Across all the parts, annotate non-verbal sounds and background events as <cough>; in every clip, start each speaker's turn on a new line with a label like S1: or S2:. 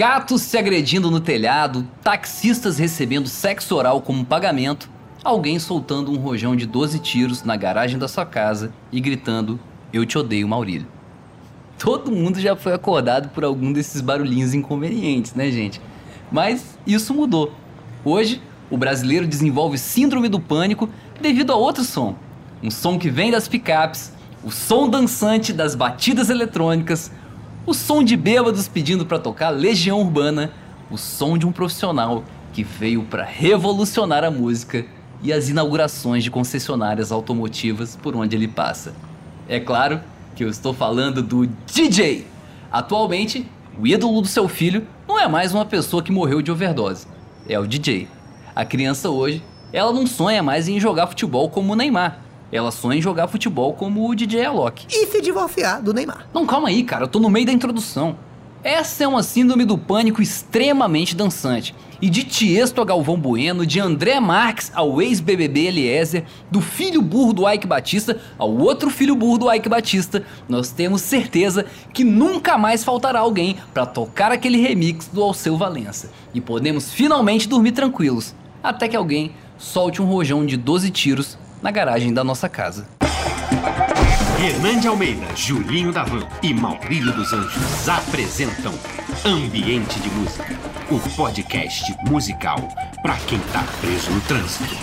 S1: Gatos se agredindo no telhado, taxistas recebendo sexo oral como pagamento, alguém soltando um rojão de 12 tiros na garagem da sua casa e gritando: Eu te odeio, Maurílio. Todo mundo já foi acordado por algum desses barulhinhos inconvenientes, né, gente? Mas isso mudou. Hoje, o brasileiro desenvolve síndrome do pânico devido a outro som. Um som que vem das picapes, o som dançante das batidas eletrônicas, o som de bêbados pedindo para tocar Legião Urbana, o som de um profissional que veio para revolucionar a música e as inaugurações de concessionárias automotivas por onde ele passa. É claro que eu estou falando do DJ. Atualmente, o ídolo do seu filho não é mais uma pessoa que morreu de overdose, é o DJ. A criança hoje, ela não sonha mais em jogar futebol como o Neymar. Ela sonha em jogar futebol como o DJ Alok.
S2: E se divorciar do Neymar.
S1: Não, calma aí, cara, eu tô no meio da introdução. Essa é uma síndrome do pânico extremamente dançante. E de Tiesto a Galvão Bueno, de André Marques ao ex-BBB Eliezer, do filho burro do Ike Batista ao outro filho burro do Ike Batista, nós temos certeza que nunca mais faltará alguém para tocar aquele remix do Alceu Valença. E podemos finalmente dormir tranquilos, até que alguém solte um rojão de 12 tiros na garagem da nossa casa.
S3: Hernande Almeida, Julinho da Van e Maurílio dos Anjos apresentam Ambiente de Música, o podcast musical para quem tá preso no trânsito.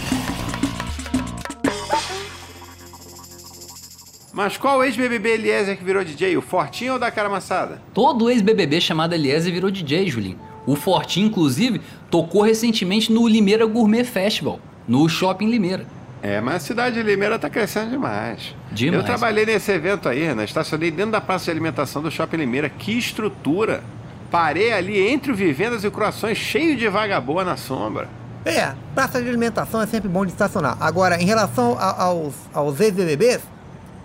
S4: Mas qual ex-BBB Eliezer que virou DJ? O Fortinho ou da cara amassada?
S1: Todo ex-BBB chamado Eliezer virou DJ, Julinho. O Fortinho, inclusive, tocou recentemente no Limeira Gourmet Festival, no Shopping Limeira.
S4: É, mas a cidade de Limeira tá crescendo demais.
S1: Demais.
S4: Eu trabalhei nesse evento aí, né? Estacionei dentro da praça de alimentação do Shopping Limeira. Que estrutura! Parei ali entre o Vivendas e o Croações, cheio de vagaboa na sombra.
S2: É, praça de alimentação é sempre bom de estacionar. Agora, em relação a- aos, aos ex-BBBs,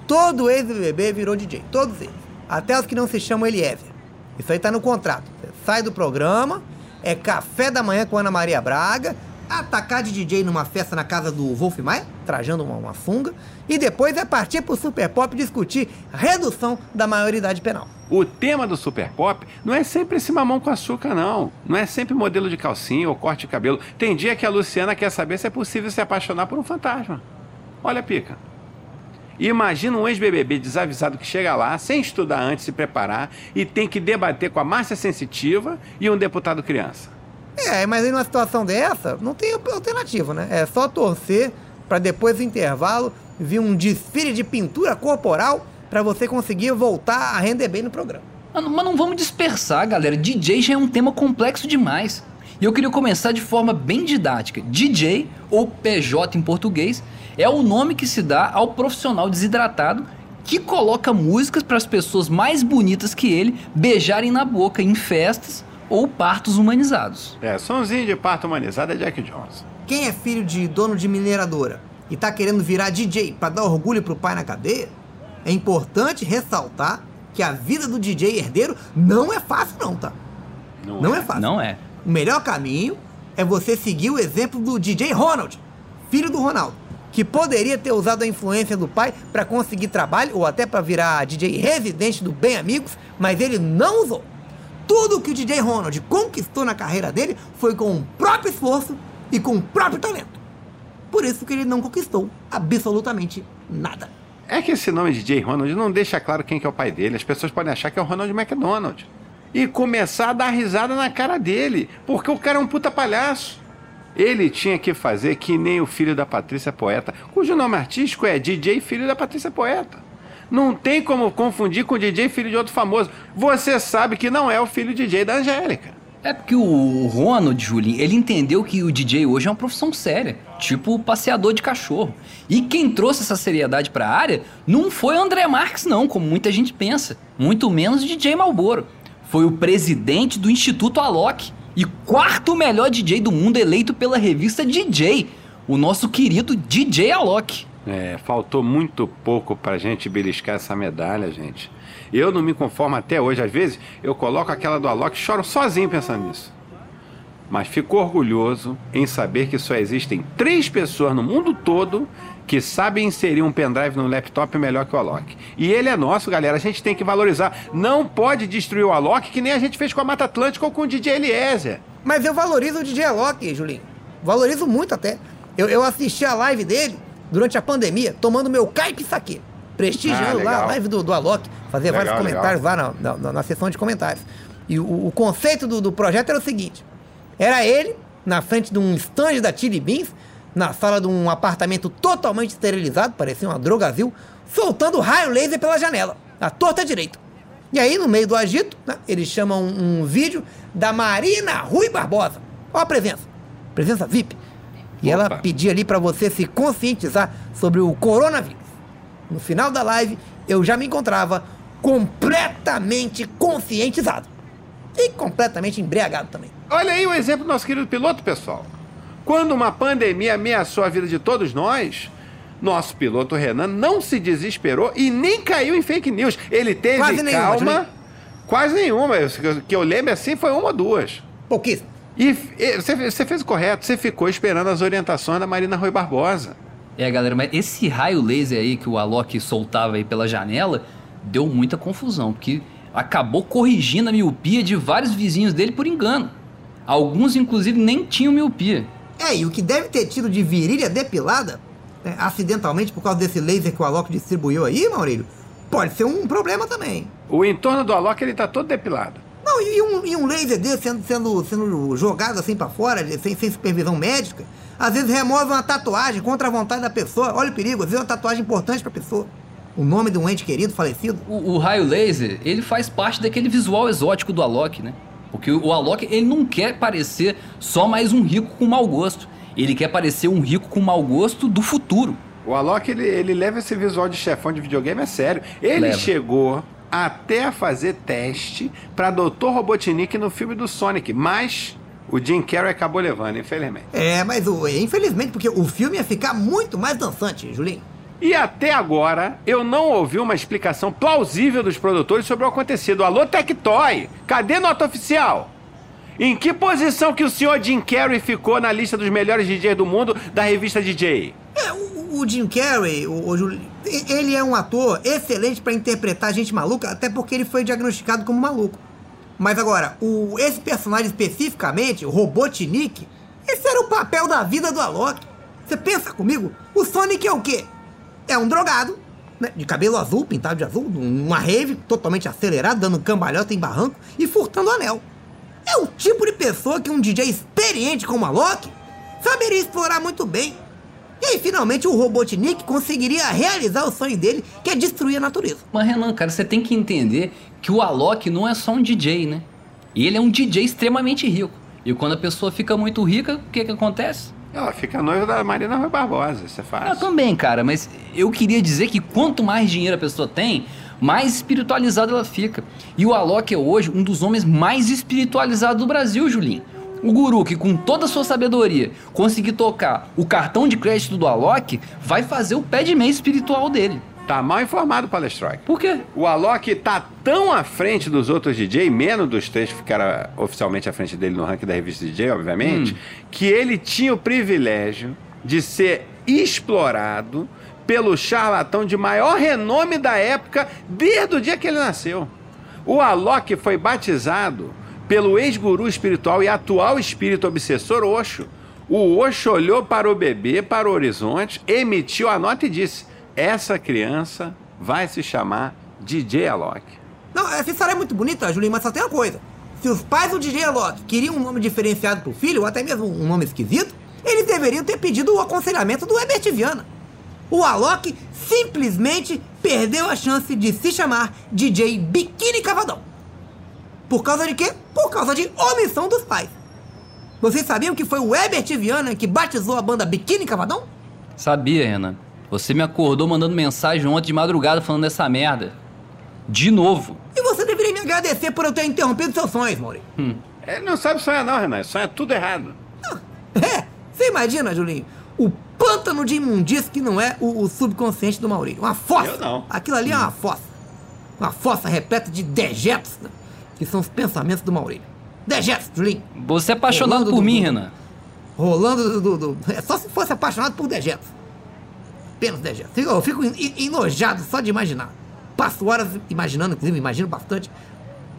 S2: todo ex-BBB virou DJ. Todos eles. Até os que não se chamam Eliezer. Isso aí tá no contrato. Você sai do programa, é café da manhã com Ana Maria Braga, atacar de DJ numa festa na casa do Wolf Maia, trajando uma, uma sunga, e depois é partir pro Super Pop discutir redução da maioridade penal.
S4: O tema do Super Pop não é sempre esse mamão com açúcar, não. Não é sempre modelo de calcinha ou corte de cabelo. Tem dia que a Luciana quer saber se é possível se apaixonar por um fantasma. Olha pica. Imagina um ex-BBB desavisado que chega lá, sem estudar antes, se preparar, e tem que debater com a Márcia Sensitiva e um deputado criança.
S2: É, mas aí numa situação dessa, não tem alternativa, né? É só torcer pra depois do intervalo vir um desfile de pintura corporal pra você conseguir voltar a render bem no programa.
S1: Mas não vamos dispersar, galera. DJ já é um tema complexo demais. E eu queria começar de forma bem didática. DJ, ou PJ em português, é o nome que se dá ao profissional desidratado que coloca músicas para as pessoas mais bonitas que ele beijarem na boca em festas ou partos humanizados.
S4: É, sonzinho de parto humanizado é Jack Johnson.
S2: Quem é filho de dono de mineradora e tá querendo virar DJ pra dar orgulho pro pai na cadeia, é importante ressaltar que a vida do DJ herdeiro não é fácil não, tá? Não é fácil.
S1: Não é?
S2: O melhor caminho é você seguir o exemplo do DJ Ronald, filho do Ronaldo, que poderia ter usado a influência do pai para conseguir trabalho ou até para virar DJ residente do Bem Amigos, mas ele não usou. Tudo que o DJ Ronald conquistou na carreira dele foi com o próprio esforço e com o próprio talento. Por isso que ele não conquistou absolutamente nada.
S4: É que esse nome de J. Ronald não deixa claro quem que é o pai dele. As pessoas podem achar que é o Ronald McDonald. E começar a dar risada na cara dele, porque o cara é um puta palhaço. Ele tinha que fazer que nem o filho da Patrícia Poeta, cujo nome artístico é DJ Filho da Patrícia Poeta. Não tem como confundir com DJ filho de outro famoso. Você sabe que não é o filho DJ da Angélica.
S1: É porque o Ronald, Julinho, ele entendeu que o DJ hoje é uma profissão séria, tipo passeador de cachorro. E quem trouxe essa seriedade pra área não foi o André Marques, não, como muita gente pensa. Muito menos o DJ Malboro. Foi o presidente do Instituto Alok e quarto melhor DJ do mundo eleito pela revista DJ, o nosso querido DJ Alok.
S4: É, faltou muito pouco pra gente beliscar essa medalha, gente. Eu não me conformo até hoje. Às vezes eu coloco aquela do Alok e choro sozinho pensando nisso. mas fico orgulhoso em saber que só existem três pessoas no mundo todo que sabem inserir um pendrive no laptop melhor que o Alok. E ele é nosso, galera. A gente tem que valorizar. Não pode destruir o Alok que nem a gente fez com a Mata Atlântica ou com o DJ Eliezer.
S2: Mas eu valorizo o DJ Alok, Julinho. Valorizo muito até. Eu, eu assisti a live dele durante a pandemia, tomando meu caipe saque. Prestigiando
S4: Ah,
S2: lá a
S4: legal.
S2: live do, do Alok. Fazia
S4: Legal,
S2: vários comentários lá na, na, na seção de comentários. E o, o conceito do, do projeto era o seguinte: era ele, na frente de um stand da Chili Beans, na sala de um apartamento totalmente esterilizado, parecia uma drogazil, soltando raio laser pela janela, à torta direita. E aí, no meio do agito, né, eles chamam um, um vídeo da Marina Rui Barbosa. Olha a presença. Presença VIP. E ela
S4: Opa.
S2: pedia ali pra você se conscientizar sobre o coronavírus. No final da live, eu já me encontrava completamente conscientizado. E completamente embriagado também.
S4: Olha aí o exemplo do nosso querido piloto, pessoal. Quando uma pandemia ameaçou a vida de todos nós, nosso piloto Renan não se desesperou e nem caiu em fake news. Ele teve
S2: Quase nenhuma,
S4: calma.
S2: Julinho.
S4: quase nenhuma. Que eu lembro assim foi uma ou duas.
S2: Pouquíssimo.
S4: E, você, você fez o correto, você ficou esperando as orientações da Marina Rui Barbosa.
S1: É, galera, mas esse raio laser aí que o Alok soltava aí pela janela deu muita confusão, porque acabou corrigindo a miopia de vários vizinhos dele por engano. Alguns, inclusive, nem tinham miopia.
S2: É, e o que deve ter tido de virilha depilada, né, acidentalmente por causa desse laser que o Alok distribuiu aí, Maurílio, pode ser um problema também.
S4: O entorno do Alok ele tá todo depilado.
S2: Não, e um, e um laser desse sendo, sendo, sendo jogado assim pra fora, sem, sem supervisão médica, às vezes remove uma tatuagem contra a vontade da pessoa. Olha o perigo, às vezes é uma tatuagem importante pra pessoa. O nome de um ente querido, falecido.
S1: O, o raio laser, ele faz parte daquele visual exótico do Alok, né? Porque o, o Alok, ele não quer parecer só mais um rico com mau gosto. Ele quer parecer um rico com mau gosto do futuro.
S4: O Alok, ele, ele leva esse visual de chefão de videogame a sério. Ele
S1: Leva.
S4: chegou até a fazer teste pra Dr. Robotnik no filme do Sonic, mas o Jim Carrey acabou levando, infelizmente.
S2: É, mas o, infelizmente, porque o filme ia ficar muito mais dançante, Julinho.
S4: E até agora, eu não ouvi uma explicação plausível dos produtores sobre o acontecido. Alô, Tectoy, cadê nota oficial? Em que posição que o senhor Jim Carrey ficou na lista dos melhores DJs do mundo da revista DJ?
S2: É, o, o Jim Carrey, o, o Juli- e- ele é um ator excelente pra interpretar gente maluca, até porque ele foi diagnosticado como maluco. Mas agora, o, esse personagem especificamente, o Robotnik, esse era o papel da vida do Alok. Você pensa comigo? O Sonic é o quê? É um drogado, né, de cabelo azul, pintado de azul, numa rave totalmente acelerado, dando cambalhota em barranco e furtando anel. É o tipo de pessoa que um DJ experiente como a Loki saberia explorar muito bem. E aí, finalmente, o Robotnik conseguiria realizar o sonho dele, que é destruir a natureza.
S1: Mas, Renan, cara, você tem que entender que o Alok não é só um DJ, né? Ele é um DJ extremamente rico. E quando a pessoa fica muito rica, o que que acontece?
S4: Ela fica noiva da Marina Rui Barbosa, isso é
S1: Eu
S4: fácil.
S1: também, cara, mas eu queria dizer que quanto mais dinheiro a pessoa tem, mais espiritualizada ela fica. E o Alok é hoje um dos homens mais espiritualizados do Brasil, Julinho. O guru que com toda a sua sabedoria conseguir tocar o cartão de crédito do Alok, vai fazer o pé de meia espiritual dele.
S4: Tá mal informado, Palestroik.
S1: Por quê?
S4: O Alok tá tão à frente dos outros DJ, menos dos três que ficaram oficialmente à frente dele no ranking da revista DJ, obviamente, que ele tinha o privilégio de ser explorado pelo charlatão de maior renome da época desde o dia que ele nasceu. O Alok foi batizado pelo ex-guru espiritual e atual espírito obsessor Osho. O Osho olhou para o bebê, para o horizonte, emitiu a nota e disse: Essa criança vai se chamar DJ Alok.
S2: Não, essa história é muito bonita, Julinho, mas só tem uma coisa. Se os pais do DJ Alok queriam um nome diferenciado pro filho, ou até mesmo um nome esquisito, eles deveriam ter pedido o aconselhamento do Herbert Viana. O Alok simplesmente perdeu a chance de se chamar DJ Biquíni Cavadão. Por causa de quê? Por causa de omissão dos pais. Vocês sabiam que foi o Herbert Viana que batizou a banda Biquíni Cavadão?
S1: Sabia, Renan. Você me acordou mandando mensagem ontem de madrugada falando dessa merda. De novo.
S2: E você deveria me agradecer por eu ter interrompido seus sonhos, Maury.
S4: Ele não sabe sonhar, não, Renan. Sonha tudo errado. <laughs>
S2: É, você imagina, Julinho, o pântano de imundícia que não é o, o subconsciente do Maurício. Uma fossa.
S4: Eu não.
S2: Aquilo ali é uma fossa. Uma fossa repleta de dejetos, né, que são os pensamentos do Maurício. Dejetos, Julinho.
S1: Você é apaixonado
S2: Rolando
S1: por
S2: do-
S1: mim,
S2: do-
S1: Renan.
S2: Rolando do, do- do- É só se fosse apaixonado por dejetos. Apenas dejetos. Fico- Eu fico en- enojado só de imaginar. Passo horas imaginando, inclusive imagino bastante.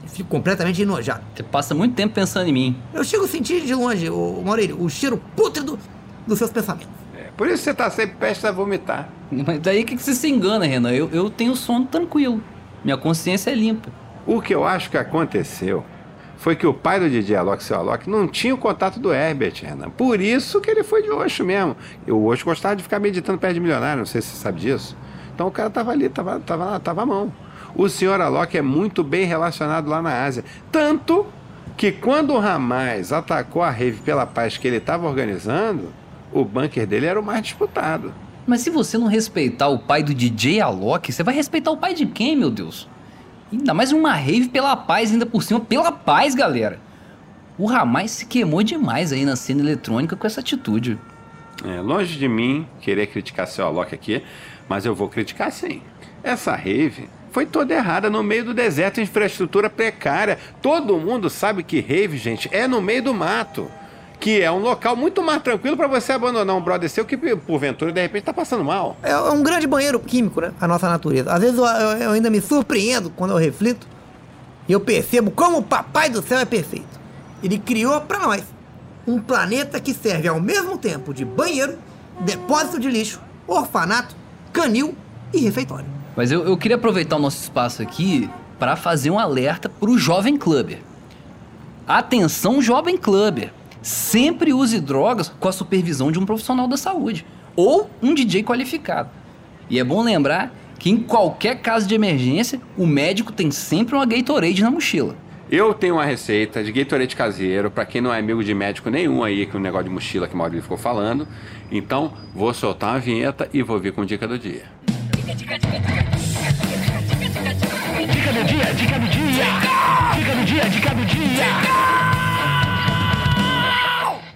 S2: Fico completamente enojado.
S1: Você passa muito tempo pensando em mim.
S2: Eu chego a sentir de longe, o Maurílio, o cheiro pútrido dos seus pensamentos.
S4: É, por isso você tá sempre prestes a vomitar.
S1: Mas daí que, que você se engana, Renan? Eu, eu tenho sono tranquilo. Minha consciência é limpa.
S4: O que eu acho que aconteceu foi que o pai do DJ Alok, seu Alok, não tinha o contato do Herbert, Renan. Por isso que ele foi de Oxo mesmo. O Oxo gostava de ficar meditando perto de milionário, não sei se você sabe disso. Então o cara tava ali, tava, tava, tava à mão. O senhor Alok é muito bem relacionado lá na Ásia. Tanto que quando o Ramais atacou a rave pela paz que ele estava organizando, o bunker dele era o mais disputado.
S1: Mas se você não respeitar o pai do DJ Alok, você vai respeitar o pai de quem, meu Deus? Ainda mais uma rave pela paz, ainda por cima, pela paz, galera. O Ramais se queimou demais aí na cena eletrônica com essa atitude.
S4: É, longe de mim querer criticar seu Alok aqui, mas eu vou criticar sim. Essa rave foi toda errada no meio do deserto, infraestrutura precária. Todo mundo sabe que rave, gente, é no meio do mato. Que é um local muito mais tranquilo para você abandonar um brother seu que, porventura, de repente tá passando mal.
S2: É é um grande banheiro químico, né? A nossa natureza. Às vezes eu, eu- eu ainda me surpreendo quando eu reflito e eu percebo como o Papai do Céu é perfeito. Ele criou para nós um planeta que serve ao mesmo tempo de banheiro, depósito de lixo, orfanato, canil e refeitório.
S1: Mas eu, eu queria aproveitar o nosso espaço aqui para fazer um alerta pro jovem clubber. Atenção, jovem clubber. Sempre use drogas com a supervisão de um profissional da saúde ou um DJ qualificado. E é bom lembrar que em qualquer caso de emergência, o médico tem sempre uma Gatorade na mochila.
S4: Eu tenho uma receita de Gatorade caseiro, para quem não é amigo de médico nenhum aí, que o negócio de mochila que o Maurício ficou falando. Então, vou soltar uma vinheta e vou vir com dica do dia.
S5: Dica do dia, dica do dia. Dica do dia, dica do dia.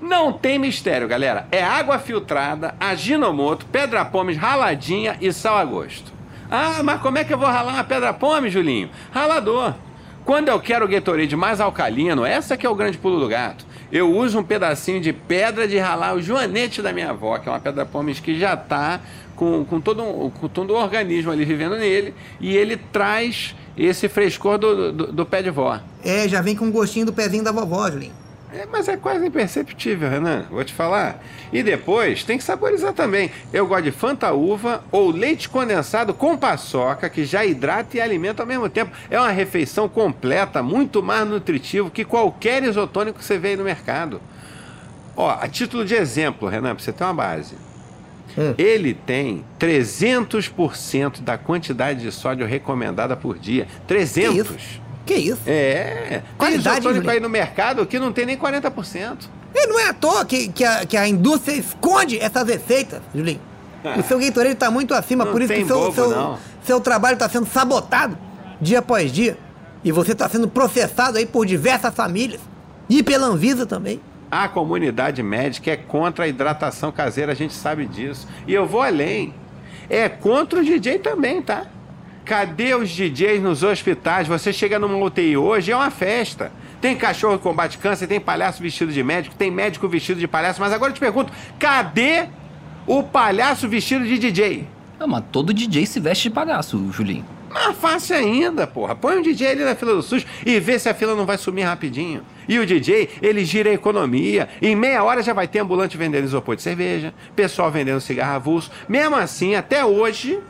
S4: Não tem mistério, galera. É água filtrada, aginomoto, pedra pomes raladinha e sal a gosto. Ah, mas como é que eu vou ralar uma pedra pome, Julinho? Ralador. Quando eu quero o Gatorade mais alcalino, essa que é o grande pulo do gato. Eu uso um pedacinho de pedra de ralar o joanete da minha avó, que é uma pedra pomes que já tá com, com, todo, um- com todo o organismo ali vivendo nele, e ele traz esse frescor do, do, do pé de vó.
S2: É, já vem com um gostinho do pezinho da vovó, Julinho.
S4: É, mas é quase imperceptível, Renan. Vou te falar. E depois tem que saborizar também. Eu gosto de Fanta Uva ou leite condensado com paçoca, que já hidrata e alimenta ao mesmo tempo. É uma refeição completa, muito mais nutritivo que qualquer isotônico que você vê aí no mercado. Ó, a título de exemplo, Renan, pra você ter uma base.
S2: Hum.
S4: Ele tem 300% da quantidade de sódio recomendada por dia. 300%.
S2: Que isso?
S4: É. Tem
S2: Qualidade,
S4: isotônico
S2: Julinho.
S4: aí no mercado que não tem nem 40%.
S2: E não é à toa que, que, a, que a indústria esconde essas receitas, Julinho. O seu Gatorade está muito acima,
S4: Não
S2: por isso
S4: tem
S2: que seu,
S4: bobo,
S2: seu, seu trabalho está sendo sabotado dia após dia. E você está sendo processado aí por diversas famílias. E pela Anvisa também.
S4: A comunidade médica é contra a hidratação caseira, a gente sabe disso. E eu vou além. É contra o DJ também, tá? Cadê os DJs nos hospitais? Você chega numa UTI hoje, é uma festa. Tem cachorro que combate câncer, tem palhaço vestido de médico, tem médico vestido de palhaço. Mas agora eu te pergunto, cadê o palhaço vestido de DJ?
S1: Ah, mas todo DJ se veste de palhaço, Julinho.
S4: Mais fácil ainda, porra. Põe um DJ ali na fila do SUS e vê se a fila não vai sumir rapidinho. E o DJ, ele gira a economia. Em meia hora já vai ter ambulante vendendo isopor de cerveja, pessoal vendendo cigarro avulso. Mesmo assim, até hoje,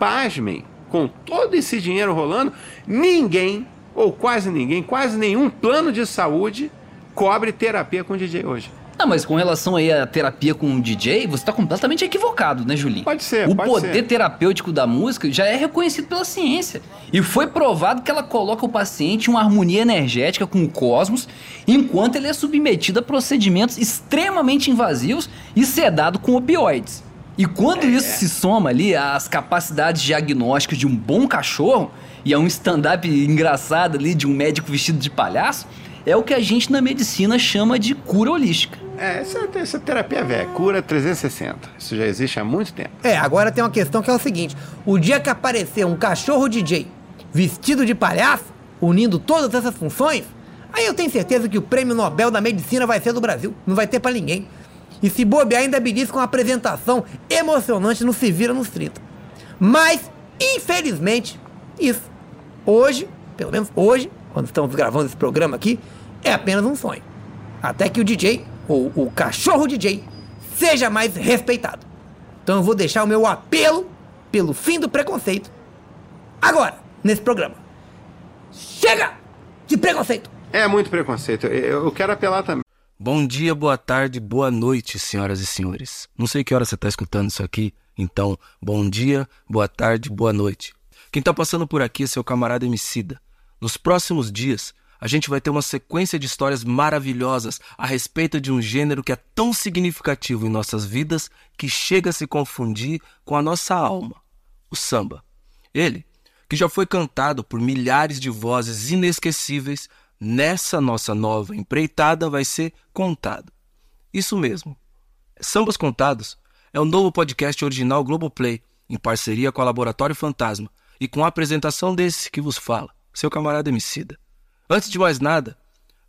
S4: pasmem, com todo esse dinheiro rolando, ninguém, ou quase ninguém, quase nenhum plano de saúde cobre terapia com DJ hoje.
S1: Ah, mas com relação aí à terapia com o DJ, você tá completamente equivocado, né, Julinho?
S4: Pode ser,
S1: O
S4: pode
S1: poder
S4: ser.
S1: terapêutico da música já é reconhecido pela ciência. E foi provado que ela coloca o paciente em uma harmonia energética com o cosmos, enquanto ele é submetido a procedimentos extremamente invasivos e sedado com opioides. E quando isso se soma ali às capacidades diagnósticas de um bom cachorro e a um stand-up engraçado ali de um médico vestido de palhaço, é o que a gente na medicina chama de cura holística.
S4: É, essa, essa terapia é velha, cura 360. Isso já existe há muito tempo.
S2: É, agora tem uma questão que é o seguinte: o dia que aparecer um cachorro DJ vestido de palhaço, unindo todas essas funções, Aí eu tenho certeza que o prêmio Nobel da Medicina vai ser do Brasil. Não vai ter pra ninguém. E se bobear, ainda belisca uma apresentação emocionante no Se Vira nos 30. Mas, infelizmente, isso, hoje, pelo menos hoje, quando estamos gravando esse programa aqui, é apenas um sonho. Até que o DJ, ou o cachorro DJ, seja mais respeitado. Então eu vou deixar o meu apelo pelo fim do preconceito agora, nesse programa. Chega de preconceito!
S4: É muito preconceito. Eu eu quero apelar também.
S6: Bom dia, boa tarde, boa noite, senhoras e senhores. Não sei que hora você está escutando isso aqui, então, bom dia, boa tarde, boa noite. Quem está passando por aqui é seu camarada Emicida. Nos próximos dias, a gente vai ter uma sequência de histórias maravilhosas a respeito de um gênero que é tão significativo em nossas vidas que chega a se confundir com a nossa alma, o samba. Ele, que já foi cantado por milhares de vozes inesquecíveis, nessa nossa nova empreitada vai ser contado. Isso mesmo. Sambas Contados é o novo podcast original Globoplay, em parceria com a Laboratório Fantasma e com a apresentação desse que vos fala, seu camarada Emicida. Antes de mais nada,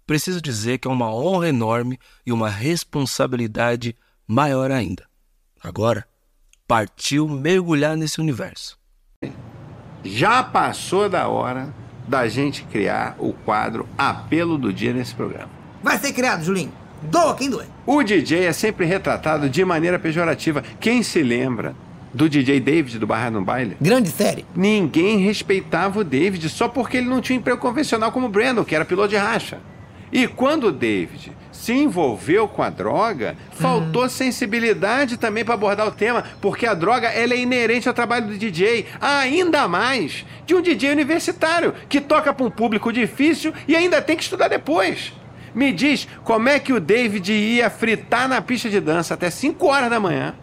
S6: preciso dizer que é uma honra enorme e uma responsabilidade maior ainda. Agora, partiu mergulhar nesse universo.
S4: Já passou da hora da gente criar o quadro Apelo do Dia nesse programa.
S2: Vai ser criado, Julinho. Doa quem doer.
S4: O DJ é sempre retratado de maneira pejorativa. Quem se lembra do DJ David do Barra no Baile?
S2: Grande série.
S4: Ninguém respeitava o David só porque ele não tinha um emprego convencional como o Brandon, que era piloto de racha. E quando o David se envolveu com a droga, faltou sensibilidade também para abordar o tema, porque a droga ela é inerente ao trabalho do DJ, ainda mais de um DJ universitário que toca para um público difícil e ainda tem que estudar depois. Me diz como é que o David ia fritar na pista de dança até 5 horas da manhã,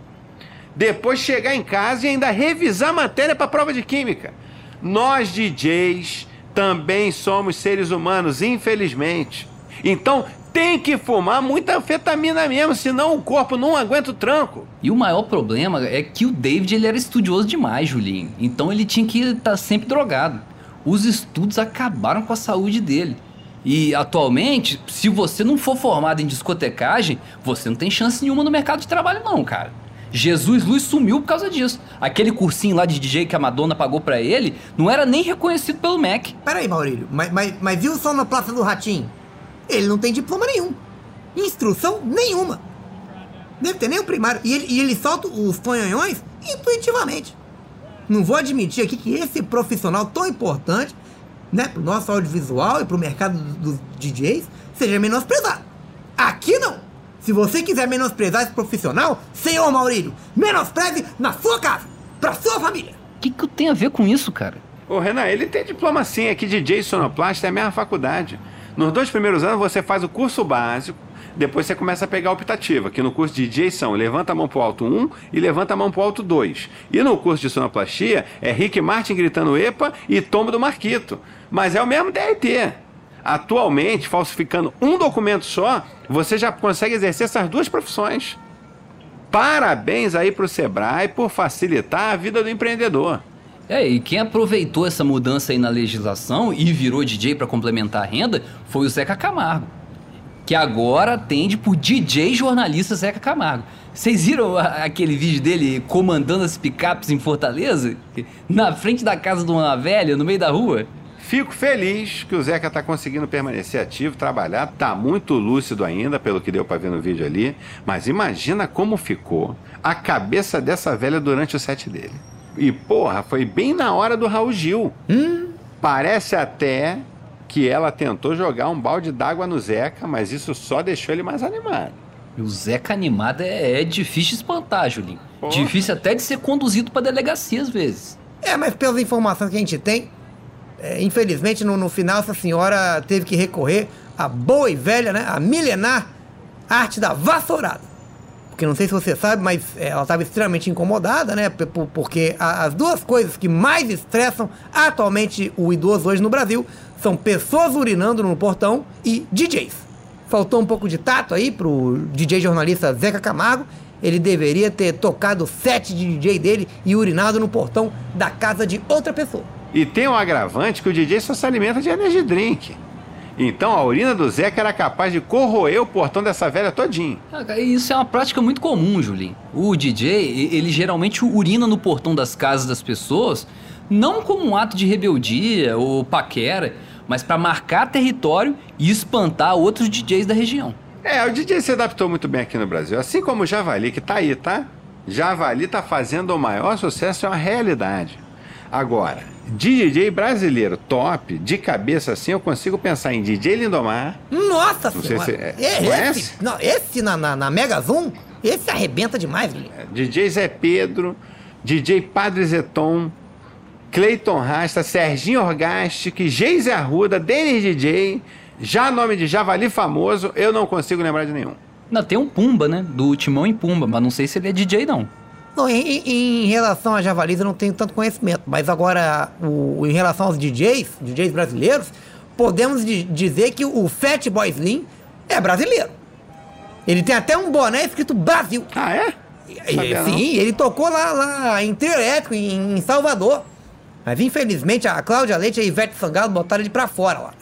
S4: depois chegar em casa e ainda revisar a matéria para prova de química. Nós DJs também somos seres humanos, infelizmente. Então tem que fumar muita anfetamina mesmo, senão o corpo não aguenta o tranco.
S1: E o maior problema é que o David ele era estudioso demais, Julinho. Então ele tinha que estar sempre drogado. Os estudos acabaram com a saúde dele. E atualmente, se você não for formado em discotecagem, você não tem chance nenhuma no mercado de trabalho, não, cara. Jesus Luz sumiu por causa disso. Aquele cursinho lá de DJ que a Madonna pagou pra ele não era nem reconhecido pelo MEC.
S2: Peraí, Maurílio, mas, mas, mas viu só na Praça do Ratinho? Ele não tem diploma nenhum. Instrução nenhuma. Deve ter nem o primário. E ele, e ele solta os tonhonhões intuitivamente. Não vou admitir aqui que esse profissional tão importante, né, pro nosso audiovisual e pro mercado dos, DJs, seja menosprezado. Aqui não. Se você quiser menosprezar esse profissional, senhor Maurílio, menospreze na sua casa, pra sua família.
S1: O que, que eu tenho a ver com isso, cara?
S4: Ô Renan, ele tem diploma sim, aqui DJ Sonoplasta é a mesma faculdade. Nos dois primeiros anos você faz o curso básico, depois você começa a pegar a optativa, que no curso de DJ são levanta a mão pro alto 1 e levanta a mão pro alto 2. E no curso de sonoplastia é Rick Martin gritando EPA e tombo do Marquito. Mas é o mesmo DRT. Atualmente, falsificando um documento só, você já consegue exercer essas duas profissões. Parabéns aí pro Sebrae por facilitar a vida do empreendedor.
S1: É, e quem aproveitou essa mudança aí na legislação e virou DJ pra complementar a renda foi o Zeca Camargo. Que agora atende por DJ jornalista Zeca Camargo. Vocês viram aquele vídeo dele comandando as picapes em Fortaleza? Na frente da casa de uma velha, no meio da rua?
S4: Fico feliz que o Zeca tá conseguindo permanecer ativo, trabalhar, tá muito lúcido ainda, pelo que deu pra ver no vídeo ali, mas imagina como ficou a cabeça dessa velha durante o set dele. E porra, foi bem na hora do Raul Gil. Parece até que ela tentou jogar um balde d'água no Zeca, mas isso só deixou ele mais animado.
S1: E o Zeca animado é, é difícil espantar, Julinho.
S4: Porra.
S1: Difícil até de ser conduzido pra delegacia às vezes.
S2: É, mas pelas informações que a gente tem, é, infelizmente no, no final essa senhora teve que recorrer à boa e velha, né, a milenar arte da vassourada. Porque não sei se você sabe, mas é, ela estava extremamente incomodada, né, porque as duas coisas que mais estressam atualmente o idoso hoje no Brasil são pessoas urinando no portão e DJs. Faltou um pouco de tato aí pro DJ jornalista Zeca Camargo. Ele deveria ter tocado o set de DJ dele e urinado no portão da casa de outra pessoa.
S4: E tem um agravante que o DJ só se alimenta de energy drink. Então a urina do Zeca era capaz de corroer o portão dessa velha todinho.
S1: Isso é uma prática muito comum, Julinho. O DJ, ele geralmente urina no portão das casas das pessoas, não como um ato de rebeldia ou paquera, mas pra marcar território e espantar outros DJs da região.
S4: É, o DJ se adaptou muito bem aqui no Brasil, assim como o Javali, que tá aí, tá? Javali tá fazendo o maior sucesso, é uma realidade. Agora, de DJ brasileiro top, de cabeça assim, eu consigo pensar em DJ Lindomar,
S2: Nossa
S4: Não sei
S2: senhora!
S4: se é-
S2: esse,
S4: conhece?
S2: não, esse na, na, na Mega Zoom, esse arrebenta demais, Julinho.
S4: DJ Zé Pedro, DJ Padre Zeton, Cleiton Rasta, Serginho Orgastic, Geise Arruda, Denis DJ, já nome de Javali famoso, eu não consigo lembrar de nenhum.
S1: Ainda tem um Pumba, né? Do Timão e Pumba, mas não sei se ele é DJ, não.
S2: Não, em, em- relação a javalis eu não tenho tanto conhecimento, mas agora o, em relação aos DJs, DJs brasileiros, podemos di- dizer que o Fatboy Slim é brasileiro. Ele tem até um boné escrito Brasil.
S4: Ah, é? Não.
S2: Sim, ele tocou lá, lá em trio elétrico, em, em Salvador. Mas infelizmente a Cláudia Leite e a Ivete Sangalo botaram ele pra fora lá.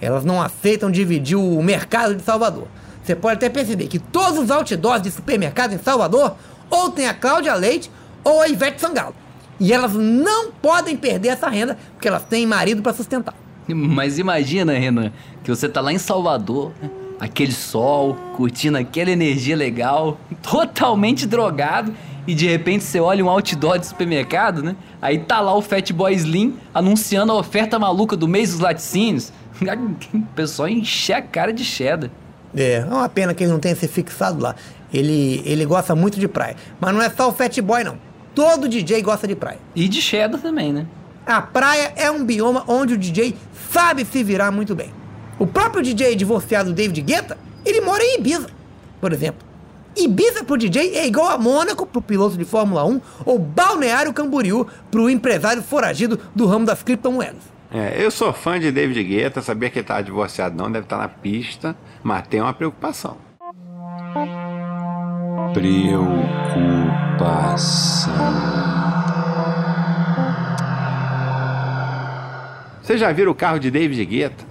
S2: Elas não aceitam dividir o mercado de Salvador. Você pode até perceber que todos os outdoors de supermercado em Salvador ou tem a Cláudia Leite ou a Ivete Sangalo. E elas não podem perder essa renda porque elas têm marido pra sustentar.
S1: Mas imagina, Renan, que você tá lá em Salvador, aquele sol, curtindo aquela energia legal, <laughs> totalmente drogado, e de repente você olha um outdoor de supermercado, né? Aí tá lá o Fatboy Slim anunciando a oferta maluca do mês dos laticínios. <laughs> O pessoal enche a cara de cheddar.
S2: É, é uma pena que ele não tenha se fixado lá. Ele, ele gosta muito de praia. Mas não é só o Fat Boy, não. Todo DJ gosta de praia.
S1: E de cheddar também, né?
S2: A praia é um bioma onde o DJ sabe se virar muito bem. O próprio DJ divorciado David Guetta, ele mora em Ibiza, por exemplo. Ibiza pro DJ é igual a Mônaco pro piloto de Fórmula 1 ou Balneário Camboriú pro empresário foragido do ramo das criptomoedas.
S4: É, eu sou fã de David Guetta, sabia que ele tava divorciado não, deve estar na pista, mas tem uma preocupação.
S6: Preocupação.
S4: Vocês já viram o carro de David Guetta?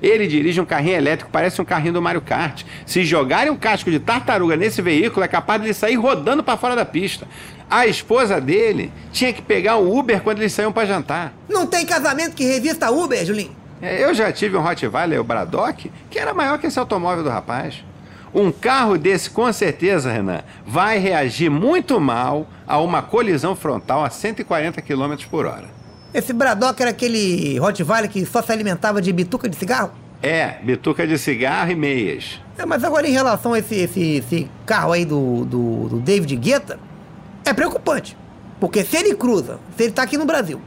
S4: Ele dirige um carrinho elétrico, parece um carrinho do Mario Kart. Se jogarem um casco de tartaruga nesse veículo, é capaz de ele sair rodando para fora da pista. A esposa dele tinha que pegar o Uber quando eles saíam para jantar.
S2: Não tem casamento que resista a Uber, Julinho.
S4: É, Eu já tive um Rottweiler, o Braddock, que era maior que esse automóvel do rapaz. Um carro desse, com certeza, Renan, vai reagir muito mal a uma colisão frontal a 140 km por hora.
S2: Esse Braddock era aquele Rottweiler que só se alimentava de bituca de cigarro?
S4: É, bituca de cigarro e meias.
S2: É, mas agora em relação a esse, esse, esse carro aí do, do, do David Guetta, é preocupante. Porque se ele cruza, se ele tá aqui no Brasil,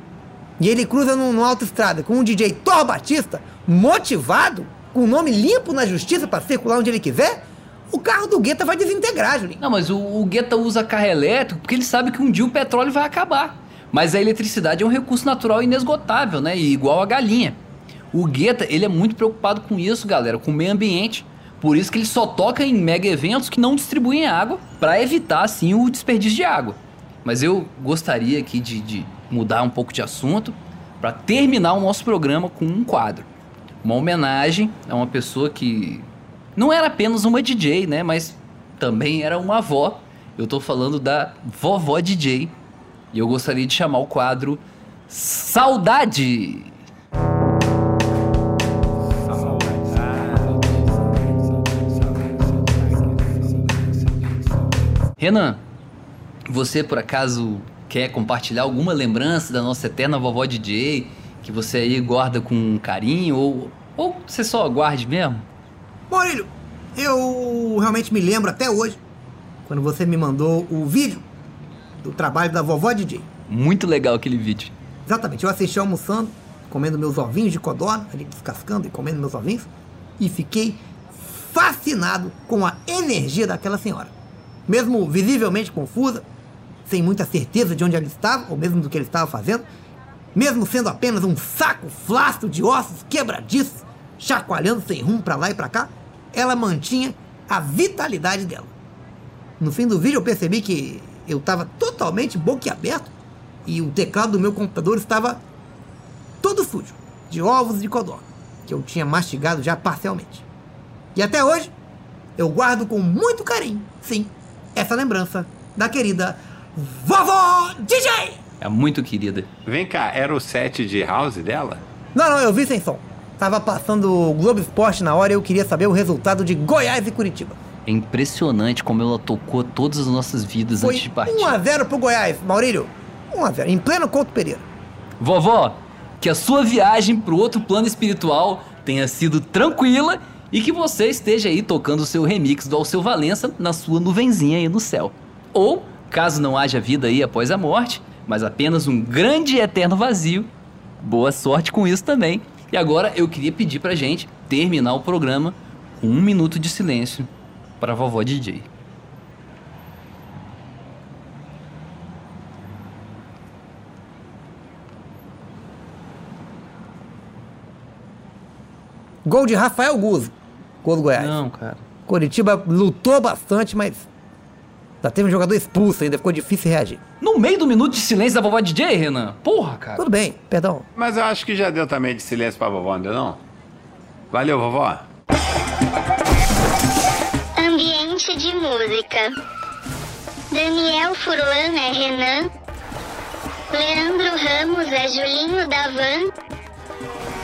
S2: e ele cruza num, numa autoestrada com um DJ Thor Batista, motivado, com o nome limpo na justiça pra circular onde ele quiser, o carro do Guetta vai desintegrar, Julinho.
S1: Não, mas o, o Guetta usa carro elétrico porque ele sabe que um dia o petróleo vai acabar. Mas a eletricidade é um recurso natural inesgotável, né? E igual a galinha. O Guetta, ele é muito preocupado com isso, galera, com o meio ambiente. Por isso que ele só toca em mega eventos que não distribuem água, para evitar, assim, o desperdício de água. Mas eu gostaria aqui de, de mudar um pouco de assunto para terminar o nosso programa com um quadro. Uma homenagem a uma pessoa que não era apenas uma DJ, né? Mas também era uma avó. Eu tô falando da vovó DJ. E eu gostaria de chamar o quadro Saudade. Renan, você por acaso quer compartilhar alguma lembrança da nossa eterna vovó DJ que você aí guarda com carinho ou, ou você só guarde mesmo?
S2: Maurílio, eu realmente me lembro até hoje, quando você me mandou o vídeo do trabalho da vovó DJ.
S1: Muito legal aquele vídeo.
S2: Exatamente, eu assisti almoçando, comendo meus ovinhos de codorna, ali descascando e comendo meus ovinhos, e fiquei fascinado com a energia daquela senhora. Mesmo visivelmente confusa, sem muita certeza de onde ela estava, ou mesmo do que ela estava fazendo, mesmo sendo apenas um saco flácido de ossos quebradiços, chacoalhando sem rumo para lá e para cá, ela mantinha a vitalidade dela. No fim do vídeo eu percebi que eu estava totalmente boquiaberto e o teclado do meu computador estava todo sujo, de ovos de codorna. que eu tinha mastigado já parcialmente. E até hoje, eu guardo com muito carinho, sim, essa lembrança da querida Vovó DJ!
S1: É muito querida.
S4: Vem cá, era o set de house dela?
S2: Não, não, eu vi sem som. Tava passando o Globo Esporte na hora e eu queria saber o resultado de Goiás e Curitiba.
S1: É impressionante como ela tocou todas as nossas vidas
S2: Foi
S1: antes de partir.
S2: 1x0 pro Goiás, Maurílio. 1x0, em pleno Couto Pereira.
S1: Vovó, que a sua viagem pro outro plano espiritual tenha sido tranquila e que você esteja aí tocando o seu remix do Alceu Valença na sua nuvenzinha aí no céu. Ou, caso não haja vida aí após a morte, mas apenas um grande e eterno vazio, boa sorte com isso também. E agora eu queria pedir pra gente terminar o programa com um minuto de silêncio para a vovó DJ.
S2: Gol de Rafael Guzzo. Gol do Goiás.
S1: Não, cara.
S2: Curitiba lutou bastante, mas já teve um jogador expulso ainda, ficou difícil reagir.
S1: No meio do minuto de silêncio da vovó DJ, Renan? Porra, cara.
S2: Tudo bem, perdão.
S4: Mas eu acho que já deu também de silêncio pra vovó, não deu não? Valeu, vovó.
S7: Ambiente de música. Daniel Furlan é Renan. Leandro Ramos é Julinho da Van.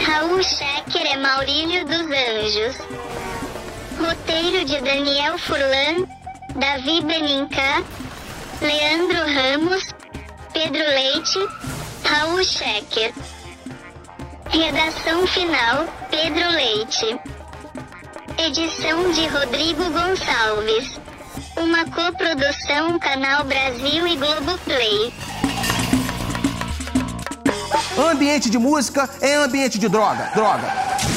S7: Raul Schecker é Maurílio dos Anjos. Roteiro de Daniel Furlan, Davi Benincá, Leandro Ramos, Pedro Leite, Raul Schecker. Redação final, Pedro Leite. Edição de Rodrigo Gonçalves. Uma coprodução Canal Brasil e Globoplay.
S8: Ambiente de música é ambiente de droga. Droga.